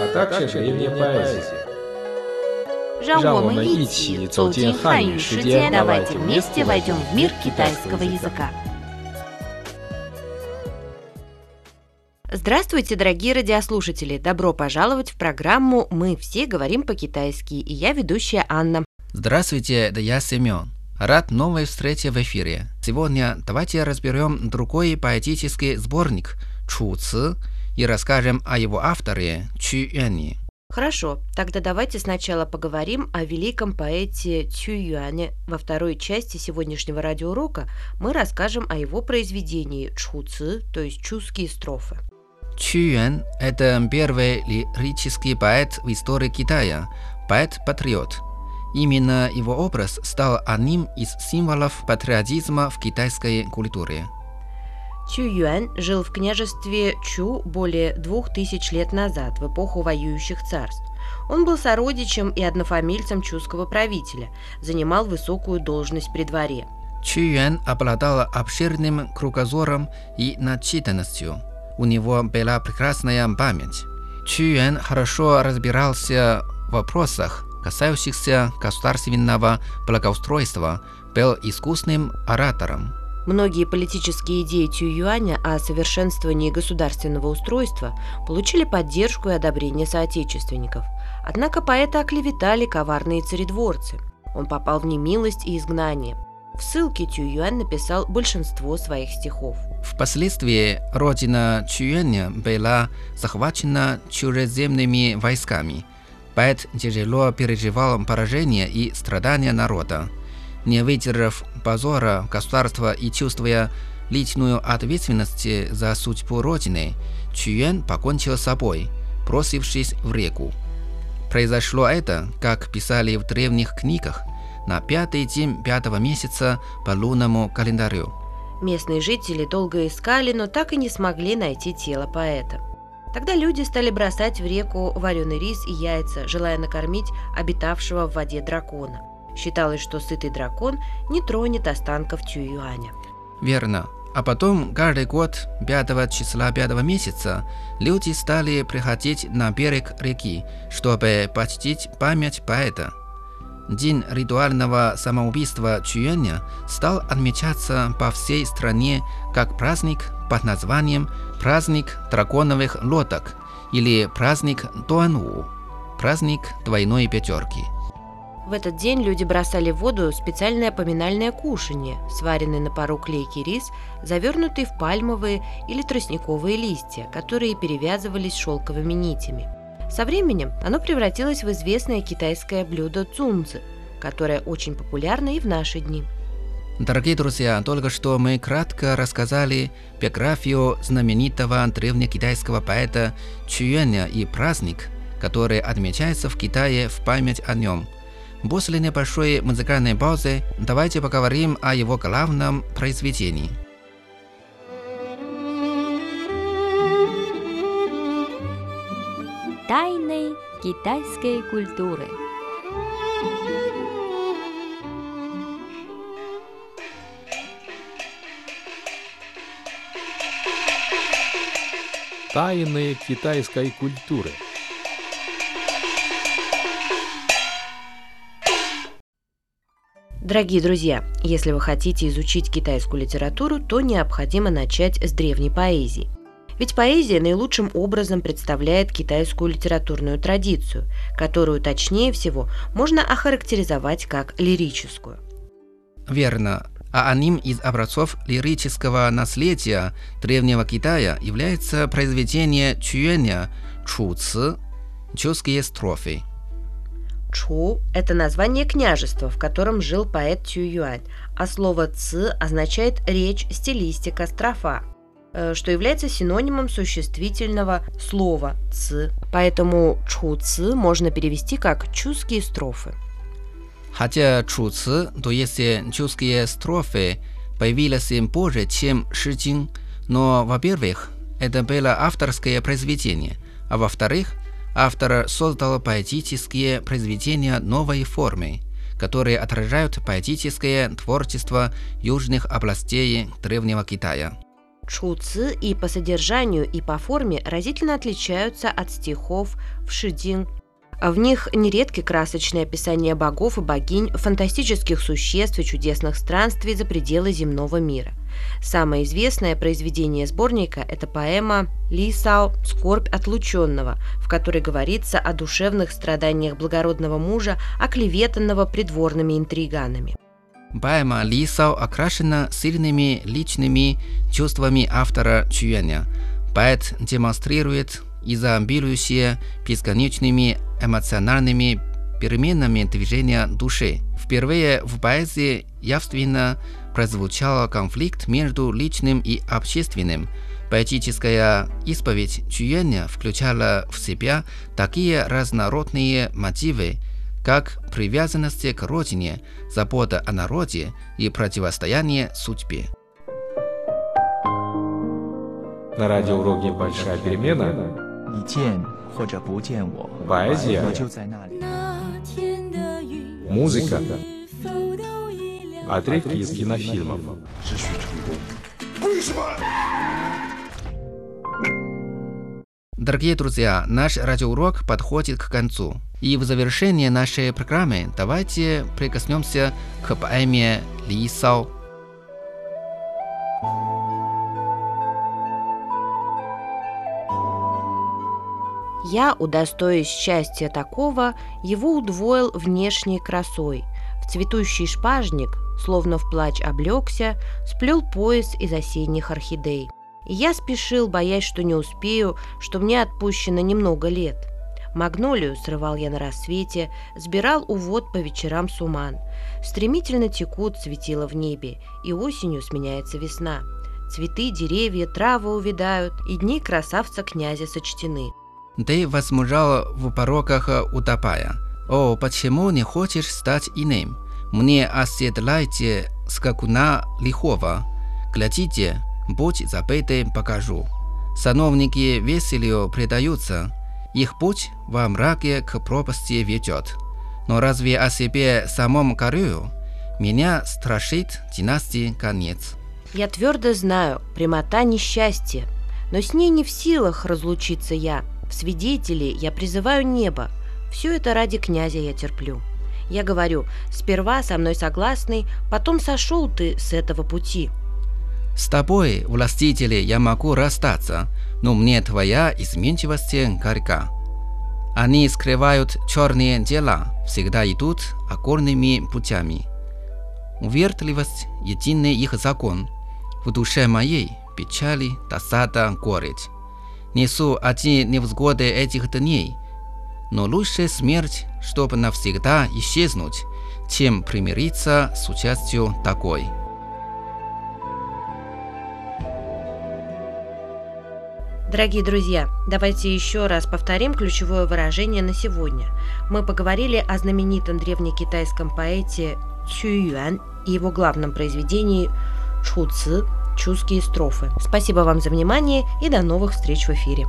а также древняя поэзия. 让我们让我们一一起起走走进进汉语汉语世世界界， давайте давайте вместе вместе войдем в мир китайского китайского языка. языка. Здравствуйте, дорогие радиослушатели! Добро пожаловать в программу «Мы все говорим по-китайски» и я ведущая Анна. Здравствуйте, это я Семен. Рад новой встрече в эфире. Сегодня давайте разберем другой поэтический сборник «Чу Ци» и расскажем о его авторе Чу Юани. Хорошо, тогда давайте сначала поговорим о великом поэте Цю Юане. Во второй части сегодняшнего радиоурока мы расскажем о его произведении Чу Ци, то есть чуские строфы. Чу Юан – это первый лирический поэт в истории Китая, поэт-патриот. Именно его образ стал одним из символов патриотизма в китайской культуре. Цю Юань жил в княжестве Чу более двух тысяч лет назад, в эпоху воюющих царств. Он был сородичем и однофамильцем чуского правителя, занимал высокую должность при дворе. Чу Юан обладал обширным кругозором и начитанностью. У него была прекрасная память. Чу Юан хорошо разбирался в вопросах, касающихся государственного благоустройства, был искусным оратором. Многие политические идеи Цю Юаня о совершенствовании государственного устройства получили поддержку и одобрение соотечественников. Однако поэта оклеветали коварные царедворцы. Он попал в немилость и изгнание. В ссылке Цю Юань написал большинство своих стихов. Впоследствии родина Чу Юаня была захвачена чужеземными войсками. Поэт тяжело переживал поражение и страдания народа. Не выдержав позора государства и чувствуя личную ответственность за судьбу Родины, Чуен покончил с собой, бросившись в реку. Произошло это, как писали в древних книгах, на пятый день пятого месяца по лунному календарю. Местные жители долго искали, но так и не смогли найти тело поэта. Тогда люди стали бросать в реку вареный рис и яйца, желая накормить обитавшего в воде дракона. Считалось, что сытый дракон не тронет останков Тююаня. Верно. А потом каждый год 5 числа 5 месяца люди стали приходить на берег реки, чтобы почтить память поэта. День ритуального самоубийства Чуэня стал отмечаться по всей стране как праздник под названием «Праздник драконовых лодок» или «Праздник Дуанву» – праздник двойной пятерки. В этот день люди бросали в воду специальное поминальное кушанье, сваренный на пару клейкий рис, завернутый в пальмовые или тростниковые листья, которые перевязывались шелковыми нитями. Со временем оно превратилось в известное китайское блюдо цунци, которое очень популярно и в наши дни. Дорогие друзья, только что мы кратко рассказали биографию знаменитого древнекитайского поэта Чуэня и праздник, который отмечается в Китае в память о нем. После небольшой музыкальной паузы давайте поговорим о его главном произведении. Тайны китайской культуры. Тайны китайской культуры. Дорогие друзья, если вы хотите изучить китайскую литературу, то необходимо начать с древней поэзии. Ведь поэзия наилучшим образом представляет китайскую литературную традицию, которую точнее всего можно охарактеризовать как лирическую. Верно. А одним из образцов лирического наследия древнего Китая является произведение Чуэня «Чу Ци» – «Чуские строфы». Чу – это название княжества, в котором жил поэт Цю Юань, а слово «ци» означает речь, стилистика, строфа. э, что является синонимом существительного слова «ц». Поэтому «чу ци» можно перевести как «чуские строфы». Хотя чуцы, то есть чуские строфы, появились позже, чем Шижин, но, во-первых, это было авторское произведение, а во-вторых, автор создал поэтические произведения новой формы, которые отражают поэтическое творчество южных областей Древнего Китая. Чуцы и по содержанию, и по форме разительно отличаются от стихов в Шидин в них нередки красочные описания богов и богинь, фантастических существ и чудесных странствий за пределы земного мира. Самое известное произведение сборника – это поэма Ли Сао «Скорбь отлученного», в которой говорится о душевных страданиях благородного мужа, оклеветанного придворными интриганами. Поэма Ли Сао окрашена сильными личными чувствами автора Чуэня. Поэт демонстрирует изобилующие бесконечными эмоциональными переменами движения души. Впервые в поэзии явственно прозвучал конфликт между личным и общественным. Поэтическая исповедь Чуэня включала в себя такие разнородные мотивы, как привязанность к родине, забота о народе и противостояние судьбе. На радиоуроке «Большая перемена» 你见或者不见我， поэзия, 我就在那里。 музыка, отрывки из кинофильмов. Дорогие друзья, наш радиоурок подходит к концу. И в завершение нашей программы давайте прикоснемся к поэме Ли Сао. Я, удостоясь счастья такого, его удвоил внешней красой. В цветущий шпажник, словно в плач облегся, сплел пояс из осенних орхидей. И я спешил, боясь, что не успею, что мне отпущено немного лет. Магнолию срывал я на рассвете, сбирал увод по вечерам суман. Стремительно текут светила в небе, и осенью сменяется весна. Цветы, деревья, травы увядают, и дни красавца князя сочтены. Ты возмужал в пороках утопая. О, почему не хочешь стать иным? Мне оседлайте скакуна лихого. Глядите, будь забыты покажу. Сановники веселью предаются. Их путь во мраке к пропасти ведет. Но разве о себе самом корю? Меня страшит династии конец. Я твердо знаю, прямота несчастье, но с ней не в силах разлучиться я. В свидетели я призываю небо. Все это ради князя я терплю. Я говорю, сперва со мной согласный, потом сошел ты с этого пути. С тобой, властители, я могу расстаться, но мне твоя изменчивость горька. Они скрывают черные дела, всегда идут окольными путями. Увертливость – единый их закон. В душе моей печали, досада, горечь. Несу один невзгоды этих дней, но лучше смерть, чтобы навсегда исчезнуть, чем примириться с участью такой. Дорогие друзья, давайте еще раз повторим ключевое выражение на сегодня. Мы поговорили о знаменитом древнекитайском поэте Цю Юань и его главном произведении Чу Ци «Чуские строфы». Спасибо вам за внимание и до новых встреч в эфире.